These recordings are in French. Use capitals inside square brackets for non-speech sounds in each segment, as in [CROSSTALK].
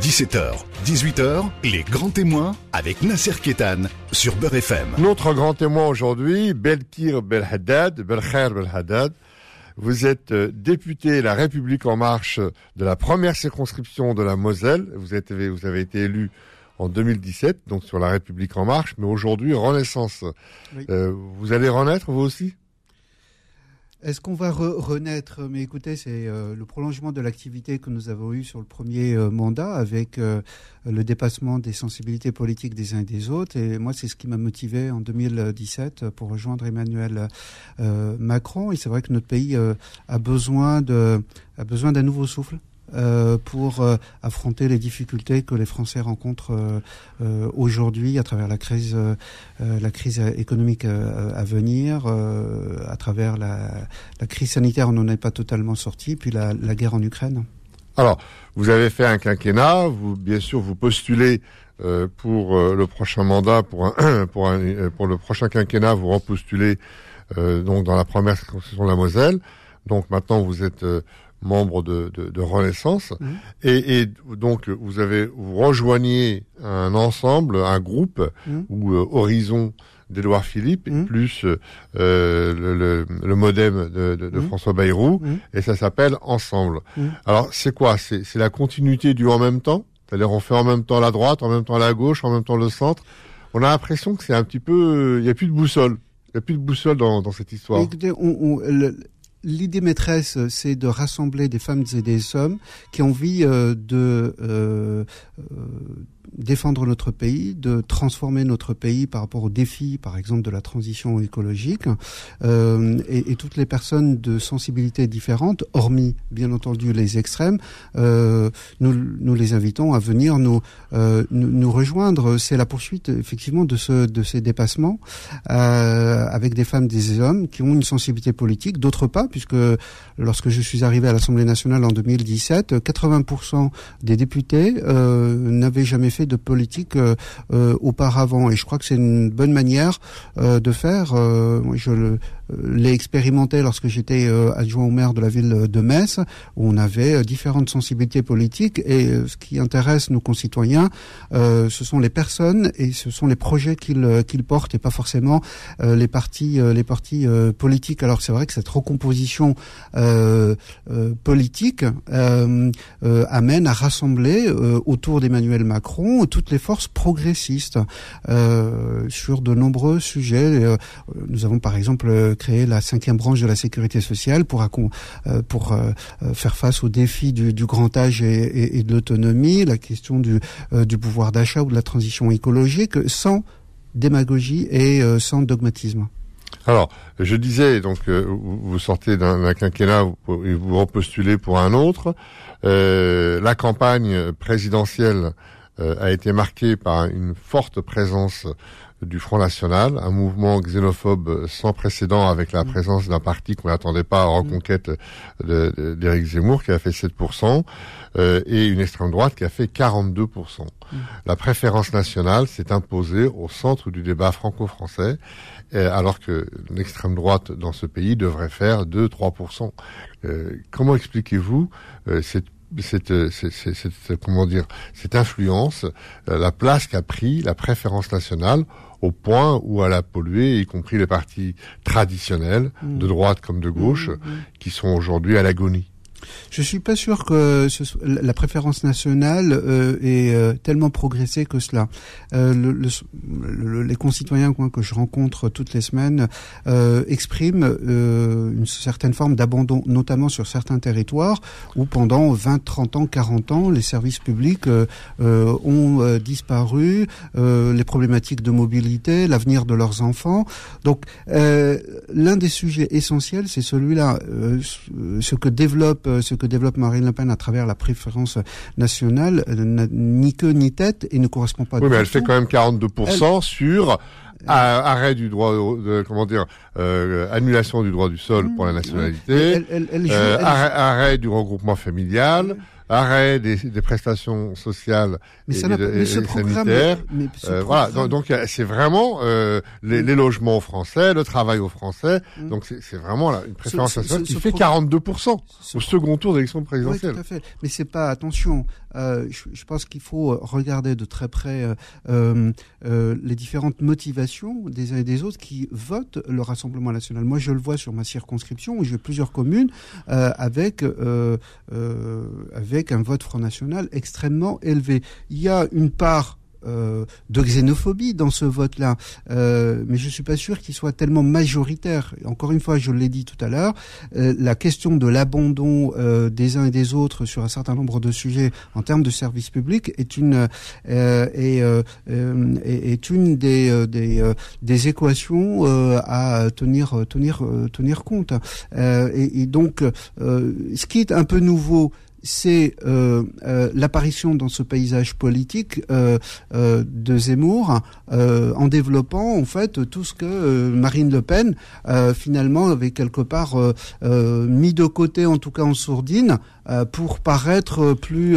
17h, 18h, les grands témoins avec Nasser Kétan sur Beurre FM. Notre grand témoin aujourd'hui, Belkir Belhaddad, Belkhair Belhaddad. Vous êtes euh, député La République En Marche de la première circonscription de la Moselle. Vous, êtes, vous avez été élu en 2017, donc sur La République En Marche, mais aujourd'hui, Renaissance. Euh, vous allez renaître, vous aussi? Est-ce qu'on va renaître? Mais écoutez, c'est euh, le prolongement de l'activité que nous avons eue sur le premier euh, mandat avec euh, le dépassement des sensibilités politiques des uns et des autres. Et moi, c'est ce qui m'a motivé en 2017 pour rejoindre Emmanuel Macron. Et c'est vrai que notre pays a a besoin d'un nouveau souffle. Euh, pour euh, affronter les difficultés que les Français rencontrent euh, aujourd'hui à travers la crise, la crise économique à venir, à travers la, crise sanitaire, on n'en est pas totalement sorti, puis la, guerre en Ukraine. Alors, vous avez fait un quinquennat, vous bien sûr vous postulez pour le prochain mandat, [CLEARS THROAT] pour le prochain quinquennat, vous repostulez donc dans la première circonscription de la Moselle. Donc maintenant vous êtes membre de, de, de Renaissance, mmh. et, et, donc vous avez vous rejoignez un ensemble, un groupe mmh. ou euh, Horizon d'Edouard Philippe mmh. plus euh, le, le, le, modem de, de, de François Bayrou, et ça s'appelle Ensemble. Alors c'est quoi? C'est la continuité du en même temps? C'est-à-dire on fait en même temps la droite, en même temps la gauche, en même temps le centre. On a l'impression que c'est un petit peu, il n'y a plus de boussole. Il n'y a plus de boussole dans, dans cette histoire. Écoutez, on, on, le, l'idée maîtresse, c'est de rassembler des femmes et des hommes qui ont envie euh, de euh, euh, défendre notre pays, de transformer notre pays par rapport aux défis, par exemple, de la transition écologique. Euh, et, et, toutes les personnes de sensibilités différentes, hormis, bien entendu, les extrêmes, euh, nous, nous, les invitons à venir nous, euh, nous, nous, rejoindre. C'est la poursuite, effectivement, de, ce, de ces dépassements euh, avec des femmes, des hommes qui ont une sensibilité politique, d'autres pas, puisque lorsque je suis arrivé à l'Assemblée nationale en 2017, 80% des députés euh, n'avaient jamais fait de politique euh, euh, auparavant. Et je crois que c'est une bonne manière euh, de faire. moi, je le l'ai expérimenté lorsque j'étais adjoint au maire de la ville de Metz, où on avait différentes sensibilités politiques. Et ce qui intéresse nos concitoyens, ce sont les personnes et ce sont les projets qu'ils qu'ils portent, et pas forcément les partis les partis politiques. Alors c'est vrai que cette recomposition politique amène à rassembler autour d'Emmanuel Macron toutes les forces progressistes euh, sur de nombreux sujets. Euh, nous avons par exemple créé la cinquième branche de la sécurité sociale pour, euh, pour faire face aux défis du, grand âge et, et, de l'autonomie, la question du, pouvoir d'achat ou de la transition écologique, sans démagogie et sans dogmatisme. Alors, je disais, donc, vous sortez d'un quinquennat et vous repostulez pour un autre. Euh, la campagne présidentielle euh, a été marqué par une forte présence du Front National, un mouvement xénophobe sans précédent avec la mm. présence d'un parti qu'on n'attendait pas en reconquête d'Éric Zemmour qui a fait 7%, euh, et une extrême droite qui a fait 42%. Mm. La préférence nationale s'est imposée au centre du débat franco-français, euh, alors que l'extrême droite dans ce pays devrait faire 2-3%. Euh, comment expliquez-vous cette cette, cette, cette, comment dire, cette influence, euh, la place qu'a pris la préférence nationale au point où elle a pollué, y compris les partis traditionnels, mmh. de droite comme de gauche, mmh, mmh. qui sont aujourd'hui à l'agonie. Je suis pas sûr que ce la préférence nationale euh, ait euh, tellement progressé que cela. Euh, le, le, les concitoyens que je rencontre toutes les semaines euh, expriment une certaine forme d'abandon, notamment sur certains territoires où pendant 20, 30 ans, 40 ans, les services publics ont disparu, les problématiques de mobilité, l'avenir de leurs enfants. Donc, l'un des sujets essentiels, c'est celui-là, ce que développe ce que développe Marine Le Pen à travers la préférence nationale euh, n'a ni queue ni tête et ne correspond pas. Oui, mais elle fait quand même 42% sur arrêt du droit de comment dire annulation du droit du sol pour la nationalité, arrêt, du regroupement familial arrêt des, des prestations sociales mais et, ça et, sanitaires. euh, voilà, donc c'est vraiment euh, les, les, logements français, le travail aux Français. Mm. Donc c'est vraiment là, une préférence nationale qui fait 42% au second tour d'élection présidentielle. Oui, tout à fait. Mais c'est pas attention. Euh, je, pense qu'il faut regarder de très près euh, euh, euh, les différentes motivations des uns et des autres qui votent le Rassemblement national. Moi, je le vois sur ma circonscription où j'ai plusieurs communes avec avec un vote Front National extrêmement élevé. Il y a une part euh, de xénophobie dans ce vote-là, euh, mais je suis pas sûr qu'il soit tellement majoritaire. Encore une fois, je l'ai dit tout à l'heure, euh, la question de l'abandon euh, des uns et des autres sur un certain nombre de sujets en termes de services publics est une est, est, une des des, des équations à tenir tenir tenir compte. Et, et, donc, ce qui est un peu nouveau c'est euh, euh, l'apparition dans ce paysage politique euh, de Zemmour en développant en fait tout ce que Marine Le Pen finalement avait quelque part mis de côté, en tout cas en sourdine, pour paraître plus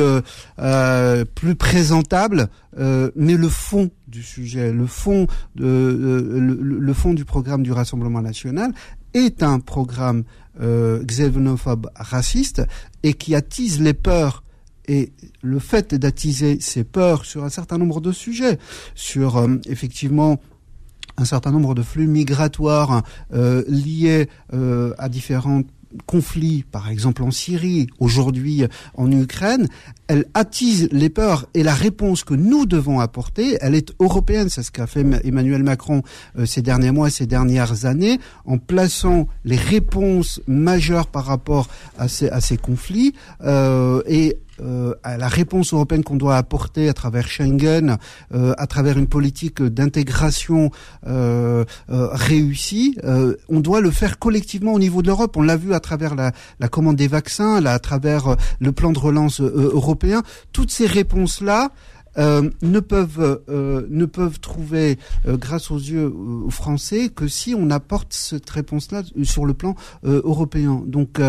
plus présentable. mais le fond du sujet, le fond de, le fond du programme du Rassemblement national est un programme euh, xénophobe raciste et qui attise les peurs. Et le fait d'attiser ces peurs sur un certain nombre de sujets, sur euh, effectivement un certain nombre de flux migratoires euh, liés à différentes conflits, par exemple en Syrie, aujourd'hui en Ukraine, elle attise les peurs et la réponse que nous devons apporter, elle est européenne. C'est ce qu'a fait Emmanuel Macron euh, ces derniers mois, ces dernières années, en plaçant les réponses majeures par rapport à ces, à ces conflits euh, et euh, à la réponse européenne qu'on doit apporter à travers Schengen, euh, à travers une politique d'intégration euh, euh réussie, euh, on doit le faire collectivement au niveau de l'Europe. On l'a vu à travers la, commande des vaccins, à travers le plan de relance européen. Toutes ces réponses-là, euh, ne peuvent euh, ne peuvent trouver euh, grâce aux yeux français que si on apporte cette réponse-là sur le plan européen. Donc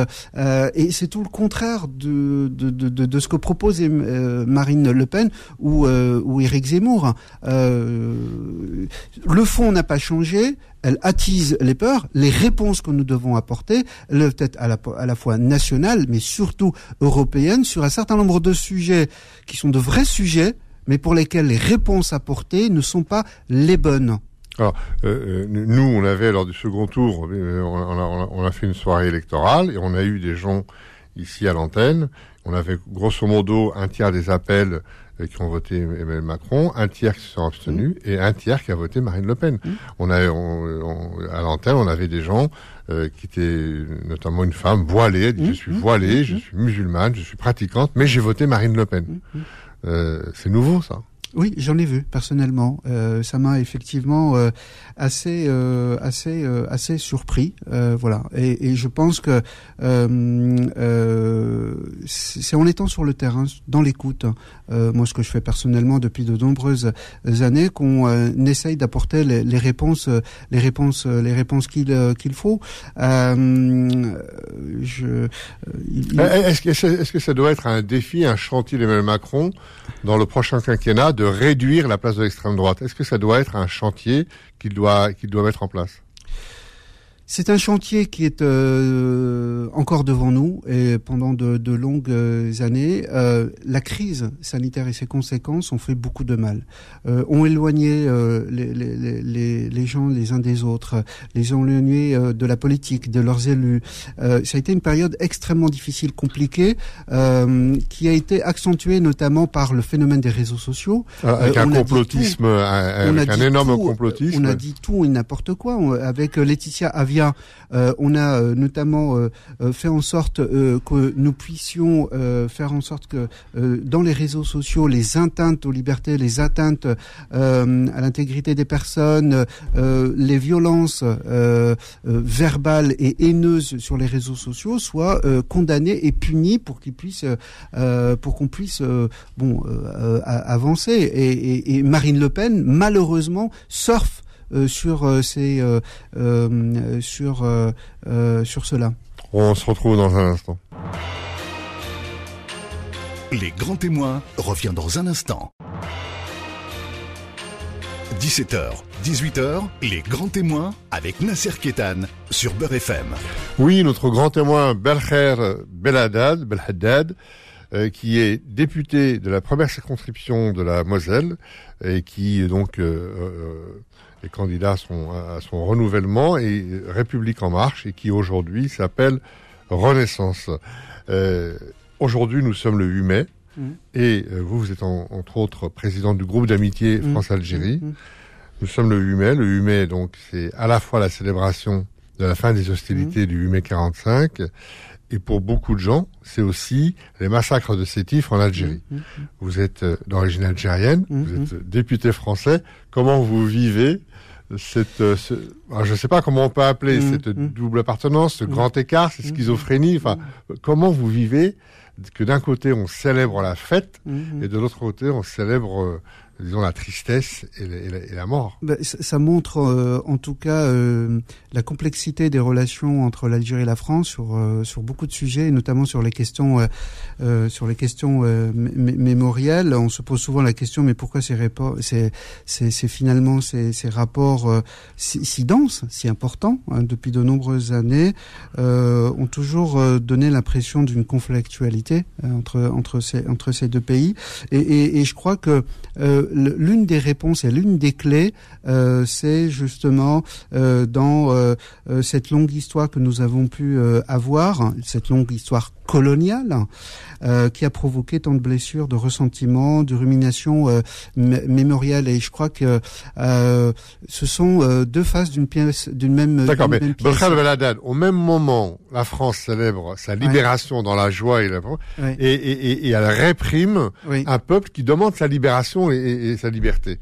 et c'est tout le contraire de de, de, ce que propose Marine Le Pen ou ou Éric Zemmour. le fond n'a pas changé elle attise les peurs. Les réponses que nous devons apporter doivent être à la, à la fois nationales, mais surtout européennes, sur un certain nombre de sujets qui sont de vrais sujets, mais pour lesquels les réponses apportées ne sont pas les bonnes. Alors, euh, euh, nous, on avait lors du second tour, euh, on, a, on, a, fait une soirée électorale et on a eu des gens ici à l'antenne. On avait grosso modo un tiers des appels qui ont voté Emmanuel Macron, un tiers qui se sont abstenus mmh. et un tiers qui a voté Marine Le Pen. Mmh. On a, à l'antenne, on avait des gens qui étaient notamment une femme voilée. Elle dit, mmh. je suis voilée, je suis musulmane, je suis pratiquante, mais j'ai voté Marine Le Pen. Euh, c'est nouveau ça. Oui, j'en ai vu personnellement. Euh, ça m'a effectivement euh, assez, euh, assez, euh, assez surpris. Euh, voilà. Et, et, je pense que c'est en étant sur le terrain, dans l'écoute, moi ce que je fais personnellement depuis de nombreuses années, qu'on essaye d'apporter les, les, réponses, les réponses, les réponses qu'il qu'il faut. je. Est-ce que, que ça doit être un défi, un chantier d'Emmanuel Macron dans le prochain quinquennat de réduire la place de l'extrême droite. Est-ce que ça doit être un chantier qu'il doit, qu'il doit mettre en place? C'est un chantier qui est euh, encore devant nous et pendant de, de longues euh, années. Euh, la crise sanitaire et ses conséquences ont fait beaucoup de mal, euh, ont éloigné euh, les, les, les, les, gens les uns des autres, les ont éloignés de la politique, de leurs élus. ça a été une période extrêmement difficile, compliquée, qui a été accentuée notamment par le phénomène des réseaux sociaux. avec un complotisme, avec un énorme complotisme. On a dit tout et n'importe quoi. Avec Laetitia Avier euh, on a euh, notamment euh, fait en sorte que nous puissions faire en sorte que dans les réseaux sociaux, les atteintes aux libertés, les atteintes à l'intégrité des personnes, les violences verbales et haineuses sur les réseaux sociaux soient condamnées et punies pour qu'ils puissent, pour qu'on puisse, avancer. Et, et, Marine Le Pen, malheureusement, surfe sur ces sur sur cela. On se retrouve dans un instant. Les grands témoins revient dans un instant. 17h, 18h, les grands témoins avec Nasser Kétan sur Beurre FM. Oui, notre grand témoin Belcher Belhaddad, Belhaddad euh, qui est député de la première circonscription de la Moselle et qui donc euh, euh, est candidat à son, à son renouvellement et République en marche et qui aujourd'hui s'appelle Renaissance. aujourd'hui, nous sommes le 8 mai. Mmh. Et vous, vous êtes entre autres président du groupe d'amitié mmh. France-Algérie. Mmh. Nous sommes le 8 mai. Le 8 mai, donc, c'est à la fois la célébration de la fin des hostilités du 8 mai 45 et pour beaucoup de gens, c'est aussi les massacres de Sétif en Algérie. Vous êtes euh, d'origine algérienne, vous êtes député français. Comment vous vivez cette, euh, ce, je ne sais pas comment on peut appeler cette double appartenance, ce grand écart, cette schizophrénie. Enfin, comment vous vivez que d'un côté on célèbre la fête et de l'autre côté on célèbre euh, disons la tristesse et la, mort. Ben, ça, montre euh, en tout cas euh, la complexité des relations entre l'Algérie et la France sur euh, sur beaucoup de sujets, notamment sur les questions sur les questions mémorielles. On se pose souvent la question mais pourquoi ces rapports, c'est c'est finalement ces, ces rapports si, si, denses, si importants hein, depuis de nombreuses années ont toujours donné l'impression d'une conflictualité entre entre ces entre ces deux pays et, et, et je crois que l'une des réponses et l'une des clés, euh, c'est justement euh, dans euh, cette longue histoire que nous avons pu avoir, cette longue histoire coloniale, qui a provoqué tant de blessures, de ressentiments, de ruminations mémorielles. Et je crois que ce sont deux faces d'une pièce, d'une même. D'accord, mais au même moment, la France célèbre sa libération dans la joie et, la... et, et, et, elle réprime un peuple qui demande sa libération et, sa liberté.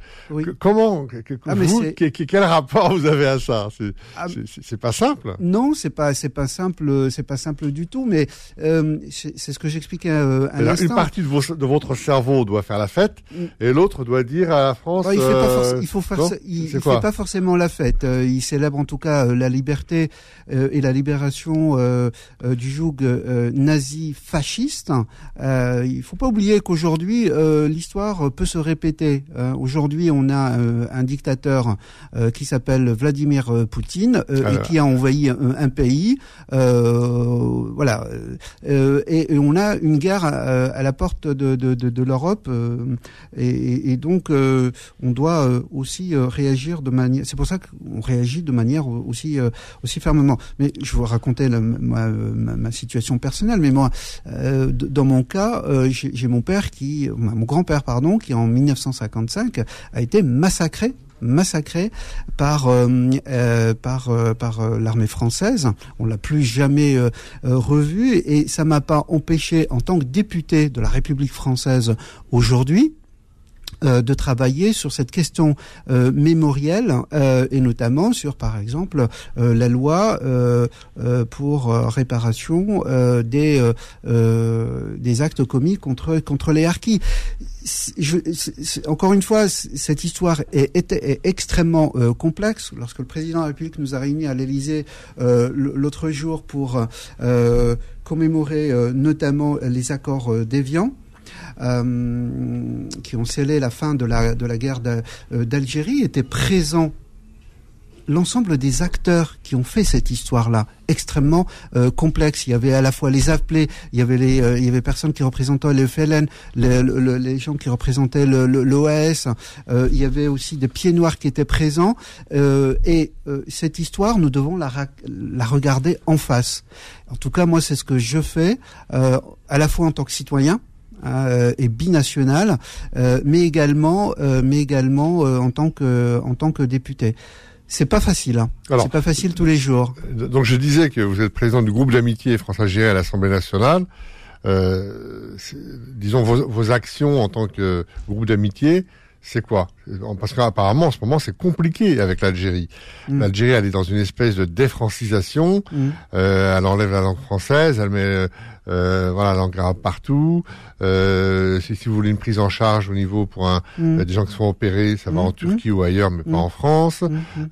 comment, ah, vous, quel rapport vous avez à ça? Ah, C'est pas simple. Non, c'est pas, c'est pas simple, c'est pas simple du tout. Mais euh, c'est ce que j'expliquais euh, à l'instant. Une partie de, de, votre cerveau doit faire la fête mm. et l'autre doit dire à la France. il fait pas, il faut faire, il, fait pas forcément la fête. Euh, il célèbre en tout cas la liberté et la libération du joug nazi fasciste. il faut pas oublier qu'aujourd'hui l'histoire peut se répéter. Aujourd'hui, on a un dictateur qui s'appelle Vladimir Poutine et qui a envahi un, pays. voilà, et, on a une guerre à, la porte de, de, de, de l'Europe, et, et, donc on doit aussi réagir de manière. C'est pour ça qu'on réagit de manière aussi aussi fermement. Mais je vous raconter ma, ma, situation personnelle, mais moi, dans mon cas, j'ai mon père qui, mon grand-père pardon, qui en 1955 a été massacré massacré par euh, euh, par euh, par l'armée française. On l'a plus jamais revu et ça m'a pas empêché en tant que député de la République française aujourd'hui euh, de travailler sur cette question euh, mémorielle euh, et notamment sur, par exemple, la loi pour réparation des des actes commis contre contre les harkis. Encore une fois, cette histoire est, est, extrêmement complexe. Lorsque le président de la République nous a réunis à l'Élysée l'autre jour pour commémorer notamment les accords d'Évian, euh, qui ont scellé la fin de la, de la guerre euh, d'Algérie étaient présents l'ensemble des acteurs qui ont fait cette histoire-là extrêmement euh, complexe. Il y avait à la fois les appelés, il y avait les, il y avait personnes qui représentaient le FLN, les, les gens qui représentaient l'OAS. Euh, il y avait aussi des pieds noirs qui étaient présents. Euh, et cette histoire, nous devons la, la regarder en face. En tout cas, moi, c'est ce que je fais, à la fois en tant que citoyen, euh, et binational, euh, mais également, euh, mais également en tant que en tant que député. C'est pas facile. Hein. C'est pas facile tous les jours. Donc je disais que vous êtes président du groupe d'amitié France-Algérie à l'Assemblée nationale. disons vos, vos, actions en tant que groupe d'amitié, c'est quoi Parce qu'apparemment, en ce moment, c'est compliqué avec l'Algérie. Mm. L'Algérie, elle est dans une espèce de défrancisation. Mm. Euh, elle enlève la langue française, elle met euh, voilà la langue arabe partout. Euh, si, si, vous voulez une prise en charge au niveau pour un, mm. des gens qui sont opérés, ça va en Turquie ou ailleurs, mais pas en France.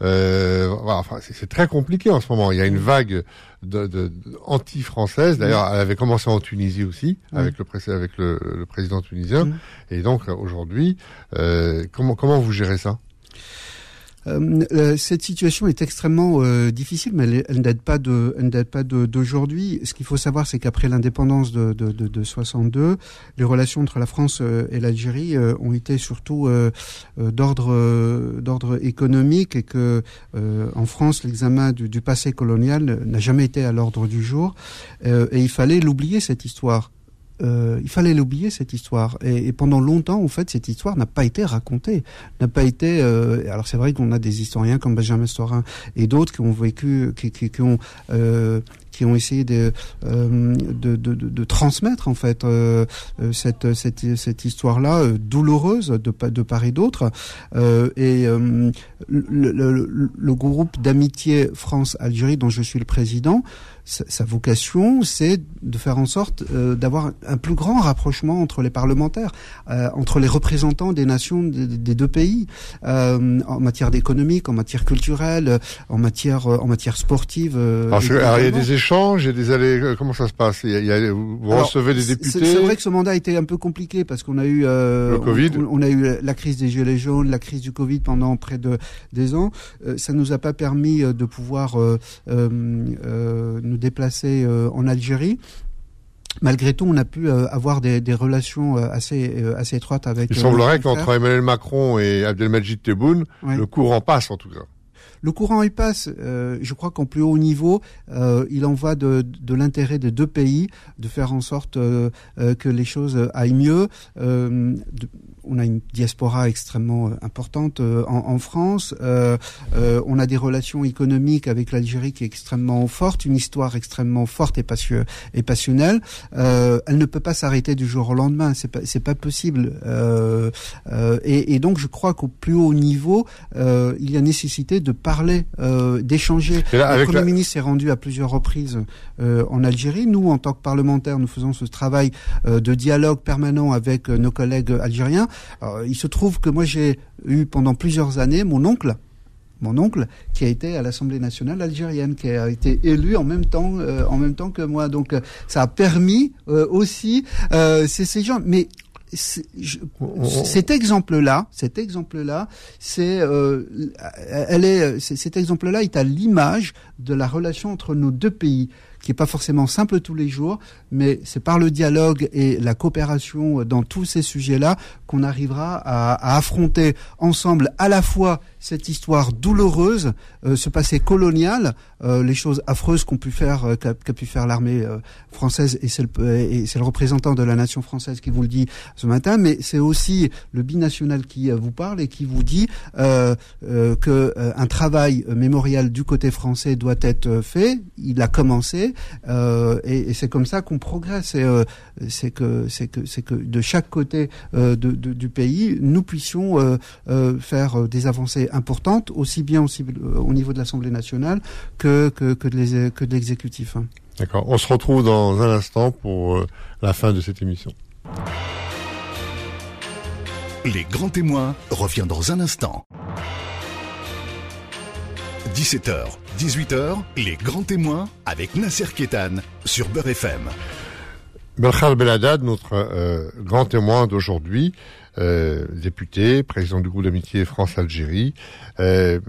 Euh, voilà, enfin, c'est très compliqué en ce moment. Il y a une vague de, de, anti-française. D'ailleurs, elle avait commencé en Tunisie aussi, avec le, avec le, le président tunisien. Et donc aujourd'hui, euh, comment comment vous gérez ça? Euh, euh, cette situation est extrêmement euh, difficile, mais elle, elle ne date pas de, elle date pas d'aujourd'hui. Ce qu'il faut savoir, c'est qu'après l'indépendance de, de, de, de, 62, les relations entre la France et l'Algérie ont été surtout d'ordre d'ordre économique et que en France, l'examen du, du, passé colonial n'a jamais été à l'ordre du jour. et il fallait l'oublier cette histoire. Euh, il fallait l'oublier cette histoire. Et, et, pendant longtemps, en fait, cette histoire n'a pas été racontée, n'a pas été. Euh, alors c'est vrai qu'on a des historiens comme Benjamin Storin et d'autres qui ont vécu, qui, qui, qui ont euh, qui ont essayé de, euh, de, de, de, transmettre en fait euh, euh, cette, cette, cette histoire-là douloureuse de, de part et d'autre. et le, le, le, groupe d'amitié France-Algérie dont je suis le président, sa, sa vocation, c'est de faire en sorte d'avoir un plus grand rapprochement entre les parlementaires, entre les représentants des nations des, deux pays, en matière d'économique, en matière culturelle, en matière en matière sportive. Alors, alors il y a des échanges et des allées. Euh, comment ça se passe? Il y a, Vous recevez des députés. C'est vrai que ce mandat a été un peu compliqué parce qu'on a eu euh, le Covid. On, a eu la crise des gilets jaunes, la crise du Covid pendant près de des ans. Euh, ça nous a pas permis de pouvoir nous déplacer en Algérie malgré tout, on a pu avoir des, des relations assez assez étroites avec. Il semblerait qu'entre Emmanuel Macron et Abdelmajid Tebboune, le courant passe en tout cas. Le courant il passe. Euh, je crois qu'en plus haut niveau, euh, il en va de, l'intérêt des deux pays de faire en sorte euh, que les choses aillent mieux. On a une diaspora extrêmement importante en, France. On a des relations économiques avec l'Algérie qui est extrêmement forte, une histoire extrêmement forte et, passion, et passionnelle. Elle ne peut pas s'arrêter du jour au lendemain. C'est pas pas possible. Et, donc je crois qu'au plus haut niveau, il y a nécessité de parler, d'échanger. Le Premier ministre s'est rendu à plusieurs reprises en Algérie. Nous, en tant que parlementaires, nous faisons ce travail de dialogue permanent avec nos collègues algériens il se trouve que moi j'ai eu pendant plusieurs années mon oncle, mon oncle qui a été à l'Assemblée nationale algérienne, qui a été élu en même temps, euh, en même temps que moi. Donc euh, ça a permis euh, aussi c'est ces gens. Mais cet exemple-là, cet exemple-là, c'est, elle est, cet exemple-là est à l'image de la relation entre nos deux pays qui est pas forcément simple tous les jours, mais c'est par le dialogue et la coopération dans tous ces sujets-là qu'on arrivera à, à, affronter ensemble à la fois cette histoire douloureuse, euh, ce passé colonial, euh, les choses affreuses qu'ont pu faire, euh, qu'a pu faire l'armée euh, française, et c'est le, le représentant de la nation française qui vous le dit ce matin, mais c'est aussi le binational qui vous parle et qui vous dit que un travail mémorial du côté français doit être fait. Il a commencé, et, et c'est comme ça qu'on progresse. c'est que c'est que c'est que de chaque côté de, de, du pays, nous puissions faire des avancées importante, aussi bien aussi, euh, au niveau de l'Assemblée nationale que, que, que de l'exécutif. Hein. D'accord. On se retrouve dans un instant pour euh, la fin de cette émission. Les grands témoins revient dans un instant. 17h, 18h, les grands témoins avec Nasser Kétan sur Beurre FM. Belkhar Beladad, notre euh, grand témoin d'aujourd'hui, euh, député, président du groupe d'amitié France-Algérie. Euh,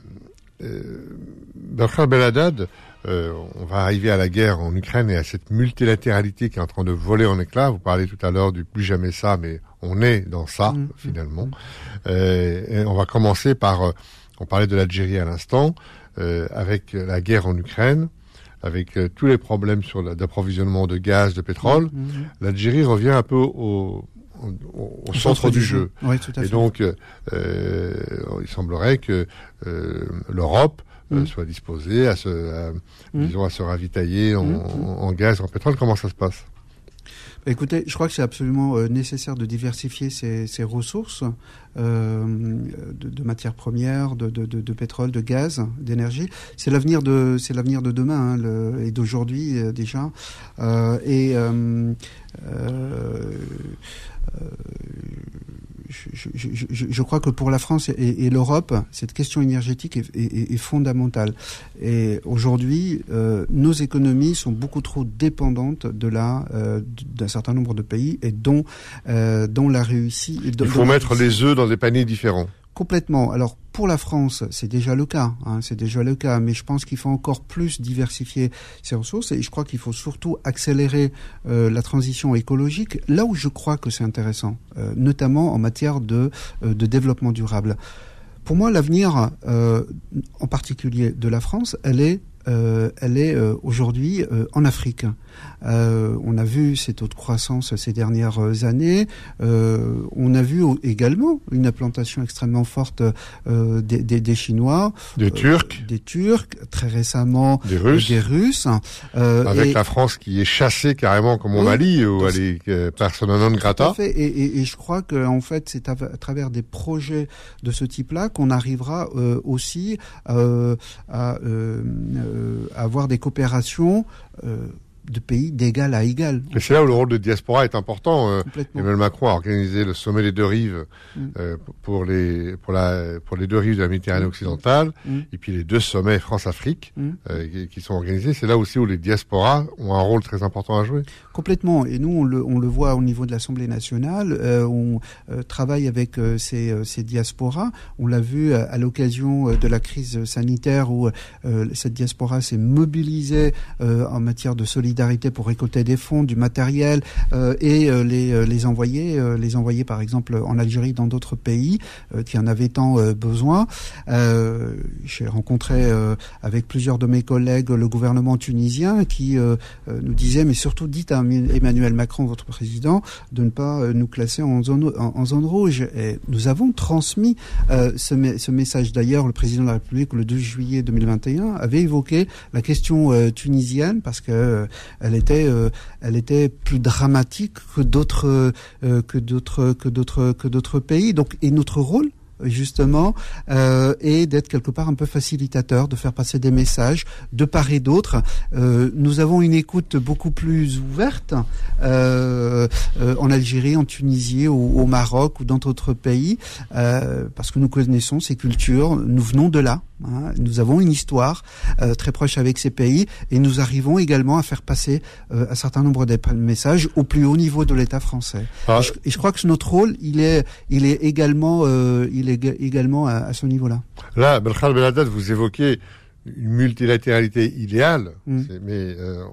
euh, Beladad, euh, on va arriver à la guerre en Ukraine et à cette multilatéralité qui est en train de voler en éclats. Vous parlez tout à l'heure du plus jamais ça, mais on est dans ça mmh, mmh. finalement. Euh, et on va commencer par, on parlait de l'Algérie à l'instant, avec la guerre en Ukraine avec tous les problèmes sur d'approvisionnement de gaz, de pétrole, mmh, l'Algérie revient un peu au, au, centre, du, jeu. et donc, euh, il semblerait que euh, l'Europe euh, mm. soit disposée à se, à, mm. disons, à se ravitailler en, mm. en, gaz, en pétrole. Comment ça se passe? Écoutez, je crois que c'est absolument nécessaire de diversifier ces, ressources de, matières premières, de, pétrole, de gaz, d'énergie. C'est l'avenir de c'est l'avenir de demain hein, et d'aujourd'hui déjà. et je, crois que pour la France et, l'Europe, cette question énergétique est, fondamentale. Et aujourd'hui, euh, nos économies sont beaucoup trop dépendantes de la euh, d'un certain nombre de pays et dont euh, dont la réussite. Il faut mettre les œufs dans des paniers différents. Complètement. Alors pour la France, c'est déjà le cas, hein, c'est déjà le cas, mais je pense qu'il faut encore plus diversifier ces ressources et je crois qu'il faut surtout accélérer euh, la transition écologique là où je crois que c'est intéressant, euh, notamment en matière de, euh, de développement durable. Pour moi, l'avenir, en particulier de la France, elle est euh, elle est euh, aujourd'hui euh, en Afrique. on a vu ces taux de croissance ces dernières années. on a vu également une implantation extrêmement forte des, des, des, Chinois, des Turcs, des Turcs, très récemment des Russes, des Russes avec la France qui est chassée carrément comme au Mali où elle est persona non grata. Et, et, et, je crois que en fait c'est à, travers des projets de ce type-là qu'on arrivera aussi à euh, avoir des coopérations euh, de pays d'égal à égal. Et c'est là où le rôle de diaspora est important. Euh, Emmanuel Macron a organisé le sommet des deux rives mm. euh, pour les pour la pour les deux rives de la Méditerranée mm. occidentale mm. et puis les deux sommets France-Afrique euh, qui, sont organisés. C'est là aussi où les diasporas ont un rôle très important à jouer. Complètement. Et nous on le on le voit au niveau de l'Assemblée nationale. on travaille avec ces ces diasporas. On l'a vu à, l'occasion de la crise sanitaire où cette diaspora s'est mobilisée en matière de solidarité pour récolter des fonds, du matériel euh, et euh, les, euh, les envoyer, les envoyer par exemple en Algérie, dans d'autres pays qui en avaient tant besoin. J'ai rencontré avec plusieurs de mes collègues le gouvernement tunisien qui nous disait, mais surtout dites à Emmanuel Macron, votre président, de ne pas nous classer en zone, en, zone rouge. Et nous avons transmis ce, ce message. D'ailleurs, le président de la République, le 2 juillet 2021, avait évoqué la question tunisienne parce que elle était, euh, elle était plus dramatique que d'autres, euh, que d'autres, que d'autres, que d'autres pays. Donc, et notre rôle, justement, euh, d'être quelque part un peu facilitateur, de faire passer des messages de part et d'autre. Euh, nous avons une écoute beaucoup plus ouverte en Algérie, en Tunisie, au, au Maroc ou dans d'autres pays, parce que nous connaissons ces cultures, nous venons de là. Hein, nous avons une histoire euh, très proche avec ces pays et nous arrivons également à faire passer un certain nombre de messages au plus haut niveau de l'État français. Ah. Et, je, et, je, crois que notre rôle, il est, il est également, il est également à, ce niveau-là. Là, Belkhal Beladat, vous évoquez une multilatéralité idéale, mm. mais euh,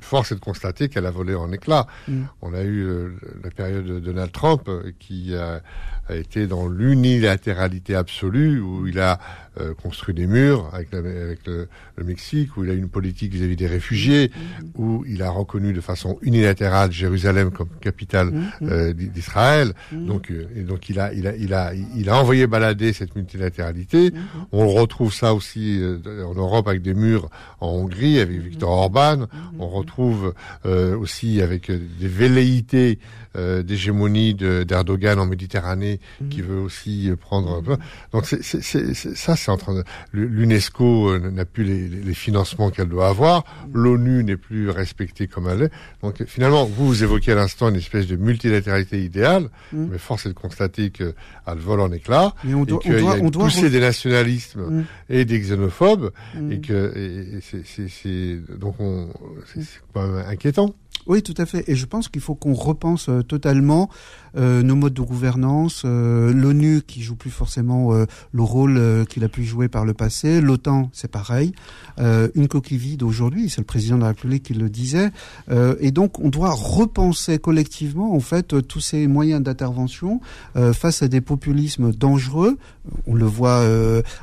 force est de constater qu'elle a volé en éclats. Mm. On a eu euh, la période de Donald Trump euh, qui a, a été dans l'unilatéralité absolue, où il a euh, construit des murs avec, avec le, Mexique, où il a une politique vis-à-vis des réfugiés, mm-hmm. où il a reconnu de façon unilatérale Jérusalem comme capitale mm-hmm. euh, d'Israël. Mm-hmm. Donc, euh, et donc il a, il a, il a, il a envoyé balader cette multilatéralité. On le retrouve ça aussi en Europe avec des murs en Hongrie avec Viktor Orban. On retrouve aussi avec des velléités d'hégémonie d'Erdogan en Méditerranée qui veut aussi prendre. Donc c'est, ça, c'est en train de. L'UNESCO euh, n'a plus les, les financements qu'elle doit avoir. L'ONU n'est plus respectée comme elle est. Donc finalement, vous, vous évoquez à l'instant une espèce de multilatéralité idéale, mm. mais force est de constater qu'elle vole en éclats et, qu'il y a une poussée des nationalismes mm. et des xénophobes mm. et que c'est donc c'est quand même inquiétant. Oui, tout à fait. Et je pense qu'il faut qu'on repense euh, totalement euh, nos modes de gouvernance, euh, l'ONU qui joue plus forcément euh, le rôle euh, qu'il a pu jouer par le passé, l'OTAN c'est pareil, une coquille vide aujourd'hui, c'est le président de la République qui le disait, et donc on doit repenser collectivement en fait tous ces moyens d'intervention face à des populismes dangereux. On le voit,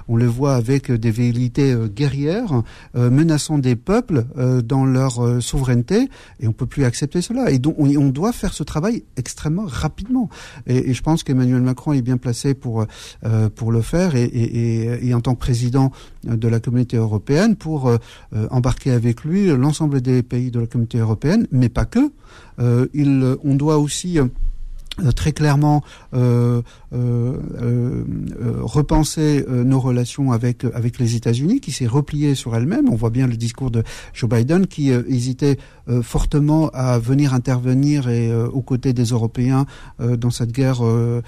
on le voit avec des velléités guerrières menaçant des peuples dans leur souveraineté, et on peut plus accepter cela. Et donc on, doit faire ce travail extrêmement rapide rapidement. Et, je pense qu'Emmanuel Macron est bien placé pour pour le faire et, et, et, en tant que président de la communauté européenne pour embarquer avec lui l'ensemble des pays de la communauté européenne, mais pas que. il, on doit aussi euh, très clairement euh, euh, euh, euh repenser nos relations avec avec les États-Unis, qui s'est repliée sur elle-même. On voit bien le discours de Joe Biden qui hésitait fortement à venir intervenir et aux côtés des Européens dans cette guerre en,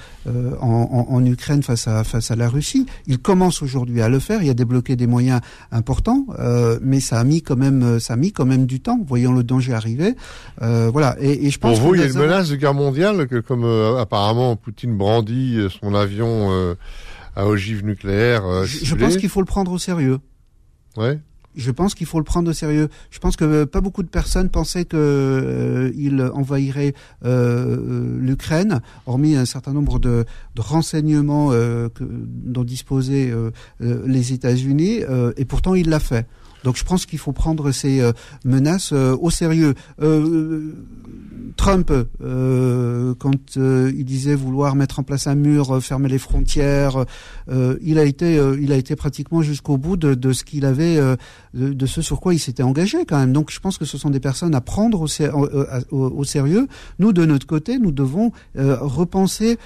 en, en, Ukraine face à face à la Russie. Il commence aujourd'hui à le faire. Il a débloqué des moyens importants, mais ça a mis quand même ça a mis quand même du temps. Voyons le danger arriver. voilà. Et, et je pense. Pour vous, il y a une menace de guerre mondiale que comme euh, apparemment Poutine brandit euh, son avion euh, à ogive nucléaire. je, pense qu'il faut le prendre au sérieux. Ouais. Je pense qu'il faut le prendre au sérieux. Je pense que pas beaucoup de personnes pensaient que il envahirait l'Ukraine, hormis un certain nombre de, de renseignements que, dont disposaient les États-Unis, et pourtant il l'a fait. Donc je pense qu'il faut prendre ces menaces au sérieux. Trump, euh, quand euh, il disait vouloir mettre en place un mur, euh, fermer les frontières, il a été, il a été pratiquement jusqu'au bout de ce qu'il avait, de, de, ce sur quoi il s'était engagé quand même. Donc je pense que ce sont des personnes à prendre au, au, sérieux. Nous, de notre côté, nous devons repenser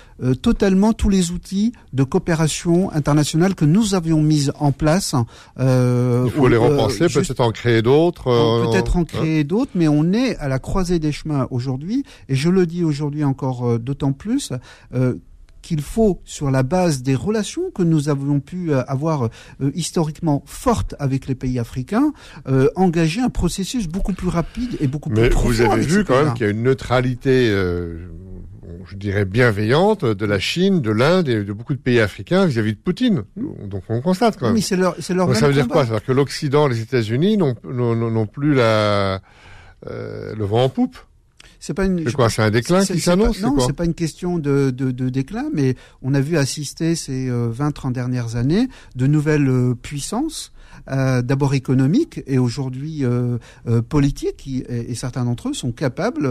totalement tous les outils de coopération internationale que nous avions mis en place. il faut les repenser, peut-être en créer d'autres. Peut-être en créer d'autres, mais on est à la croisée des chemins aujourd'hui et je le dis aujourd'hui encore euh, d'autant plus, euh, qu'il faut, sur la base des relations que nous avons pu euh, avoir historiquement fortes avec les pays africains, engager un processus beaucoup plus rapide et beaucoup plus profond. Mais vous avez vu quand même qu'il y a une neutralité, je dirais bienveillante, de la Chine, de l'Inde et de beaucoup de pays africains vis-à-vis de Poutine. Donc on constate quand même. Mais c'est leur, c'est leur Ça veut dire quoi? Ça veut dire que l'Occident, les États-Unis n'ont plus la, le vent en poupe? C'est pas une. C'est quoi C'est un déclin qui s'annonce Non, c'est pas une question de, de, de, déclin, mais on a vu assister ces 20-30 euh, dernières années de nouvelles euh, puissances. Euh, d'abord économiques et aujourd'hui euh, euh, politiques, et, et, certains d'entre eux sont capables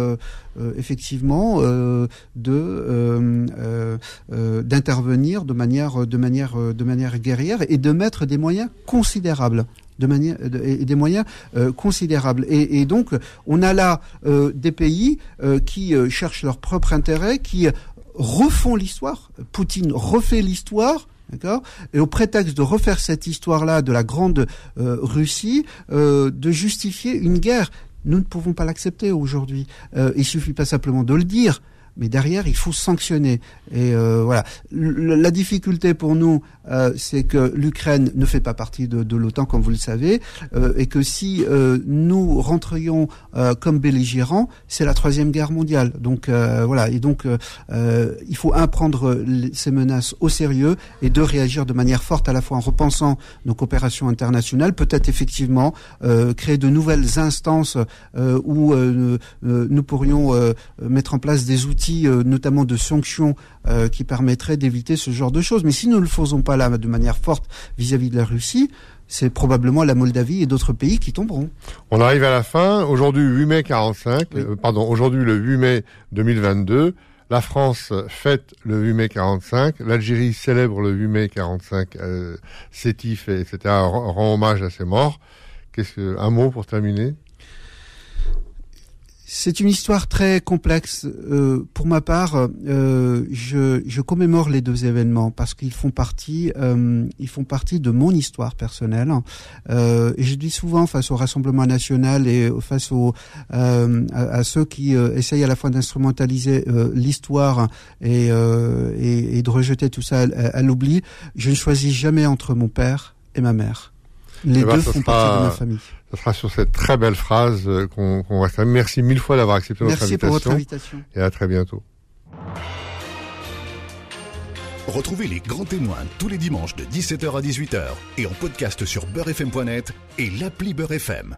effectivement de d'intervenir de manière de manière de manière guerrière et de mettre des moyens considérables de manière et des moyens euh, considérables. Et, et, donc, on a là euh, des pays euh, qui cherchent leur propre intérêt, qui refont l'histoire. Poutine refait l'histoire. D'accord? Et au prétexte de refaire cette histoire-là de la grande Russie, de justifier une guerre. Nous ne pouvons pas l'accepter aujourd'hui. il suffit pas simplement de le dire, mais derrière, il faut sanctionner. Et euh, voilà. la difficulté pour nous, euh, c'est que l'Ukraine ne fait pas partie de, de l'OTAN, comme vous le savez, euh, et que si euh, nous rentrions euh, comme belligérants, c'est la troisième guerre mondiale. Donc voilà. Et donc, il faut un prendre ces menaces au sérieux et deux réagir de manière forte à la fois en repensant nos coopérations internationales, peut-être effectivement créer de nouvelles instances où nous pourrions mettre en place des outils euh, notamment de sanctions euh, qui permettraient d'éviter ce genre de choses. Mais si nous ne le faisons pas là de manière forte vis-à-vis de la Russie, c'est probablement la Moldavie et d'autres pays qui tomberont. On arrive à la fin. Aujourd'hui, 8 mai 45, euh, pardon, aujourd'hui le 8 mai 2022. La France fête le 8 mai 45, l'Algérie célèbre le 8 mai 45, euh, sétif, etc., rend hommage à ses morts. Qu'est-ce que, un mot pour terminer? C'est une histoire très complexe. Euh, pour ma part, euh, je, commémore les deux événements parce qu'ils font partie, euh, ils font partie de mon histoire personnelle. Et je dis souvent face au Rassemblement national et face au, à, ceux qui essayent à la fois d'instrumentaliser l'histoire et, de rejeter tout ça à, l'oubli, je ne choisis jamais entre mon père et ma mère. Les eh ben, deux font partie de ma famille. Ce sera sur cette très belle phrase euh, qu'on va faire. Merci mille fois d'avoir accepté notre invitation. Merci pour votre invitation. Et à très bientôt. Retrouvez les grands témoins tous les dimanches de 17h à 18h et en podcast sur beurrefm.net et l'appli Beurrefm.